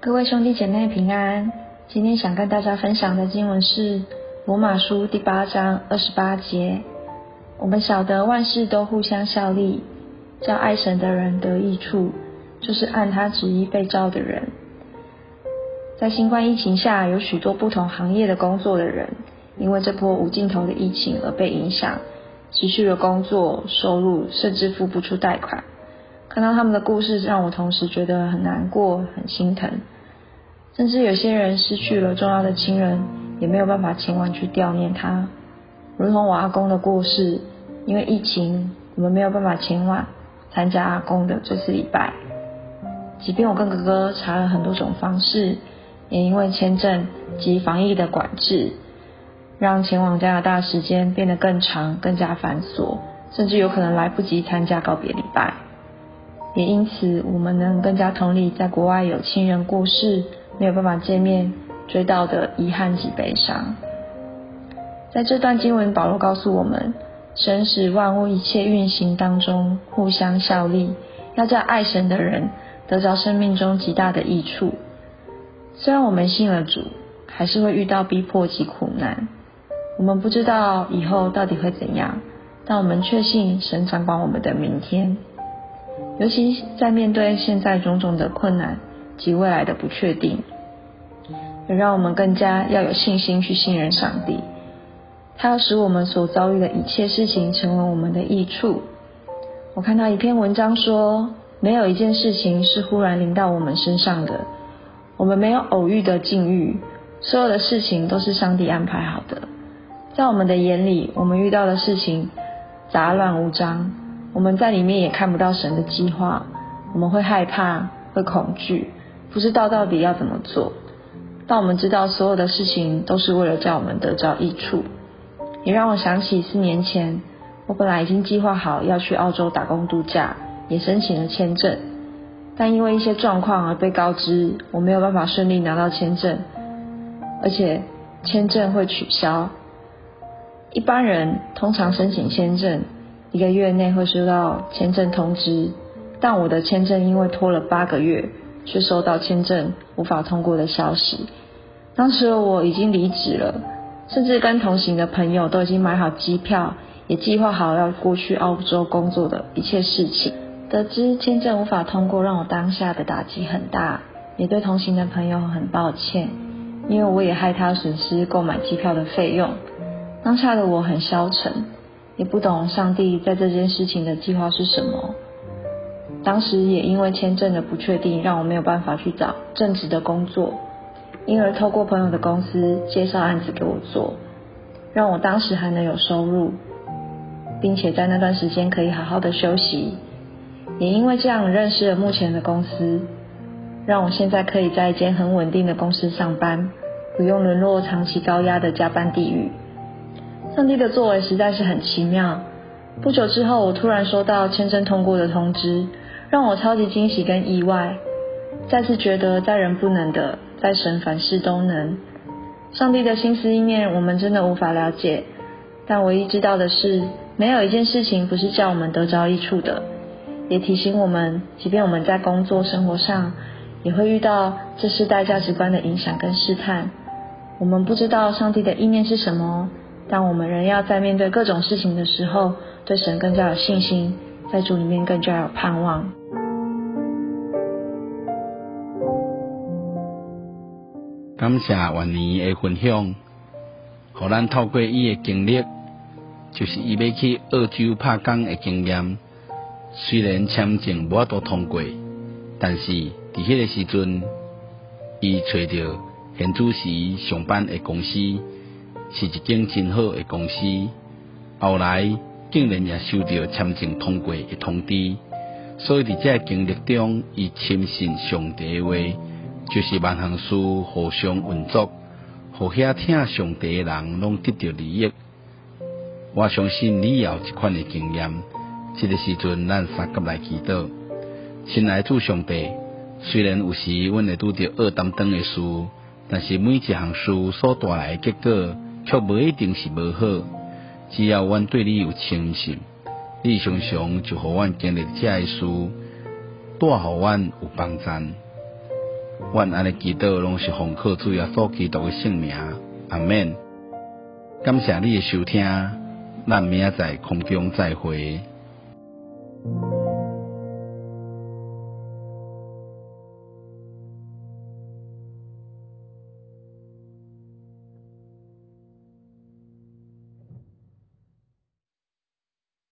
各位兄弟姐妹平安，今天想跟大家分享的经文是罗马书第八章二十八节。我们晓得万事都互相效力，叫爱神的人得益处，就是按他旨意被召的人。在新冠疫情下，有许多不同行业的工作的人，因为这波无尽头的疫情而被影响，失去了工作、收入，甚至付不出贷款。看到他们的故事，让我同时觉得很难过、很心疼。甚至有些人失去了重要的亲人，也没有办法前往去悼念他。如同我阿公的过世，因为疫情，我们没有办法前往参加阿公的这次礼拜。即便我跟哥哥查了很多种方式，也因为签证及防疫的管制，让前往加拿大时间变得更长、更加繁琐，甚至有可能来不及参加告别礼拜。也因此，我们能更加同理在国外有亲人过世。没有办法见面，追悼的遗憾及悲伤。在这段经文，保罗告诉我们，神使万物一切运行当中互相效力，要叫爱神的人得着生命中极大的益处。虽然我们信了主，还是会遇到逼迫及苦难。我们不知道以后到底会怎样，但我们确信神掌管我们的明天。尤其在面对现在种种的困难。及未来的不确定，也让我们更加要有信心去信任上帝。他要使我们所遭遇的一切事情成为我们的益处。我看到一篇文章说，没有一件事情是忽然临到我们身上的，我们没有偶遇的境遇，所有的事情都是上帝安排好的。在我们的眼里，我们遇到的事情杂乱无章，我们在里面也看不到神的计划，我们会害怕，会恐惧。不知道到底要怎么做，但我们知道所有的事情都是为了叫我们得着益处。也让我想起四年前，我本来已经计划好要去澳洲打工度假，也申请了签证，但因为一些状况而被告知我没有办法顺利拿到签证，而且签证会取消。一般人通常申请签证一个月内会收到签证通知，但我的签证因为拖了八个月。却收到签证无法通过的消息。当时我已经离职了，甚至跟同行的朋友都已经买好机票，也计划好要过去澳洲工作的一切事情。得知签证无法通过，让我当下的打击很大，也对同行的朋友很抱歉，因为我也害他损失购买机票的费用。当下的我很消沉，也不懂上帝在这件事情的计划是什么。当时也因为签证的不确定，让我没有办法去找正职的工作，因而透过朋友的公司介绍案子给我做，让我当时还能有收入，并且在那段时间可以好好的休息。也因为这样认识了目前的公司，让我现在可以在一间很稳定的公司上班，不用沦落长期高压的加班地狱。上帝的作为实在是很奇妙。不久之后，我突然收到签证通过的通知。让我超级惊喜跟意外，再次觉得在人不能的，在神凡事都能。上帝的心思意念，我们真的无法了解，但唯一知道的是，没有一件事情不是叫我们得着益处的。也提醒我们，即便我们在工作生活上，也会遇到这世代价值观的影响跟试探。我们不知道上帝的意念是什么，但我们仍要在面对各种事情的时候，对神更加有信心，在主里面更加有盼望。感谢万年的分享，互咱透过伊的经历，就是伊要去澳洲拍工的经验。虽然签证无法通过，但是伫迄个时阵，伊找着现主时上班的公司，是一间真好诶公司。后来竟然也收到签证通过的通知，所以伫这经历中，伊深信上帝诶话。就是万行事互相运作，互遐听上帝诶人拢得到利益。我相信你也有一款诶经验。这个时阵，咱三甲来祈祷。亲爱主上帝，虽然有时阮会拄着恶担当诶事，但是每一项事所带来诶结果，却无一定是无好。只要阮对你有诚信，你常常就互阮经历遮个事，带互阮有帮助。阮安尼祈祷，拢是奉靠主耶稣基督诶圣名，阿免。感谢你诶收听，咱明仔载空中再会。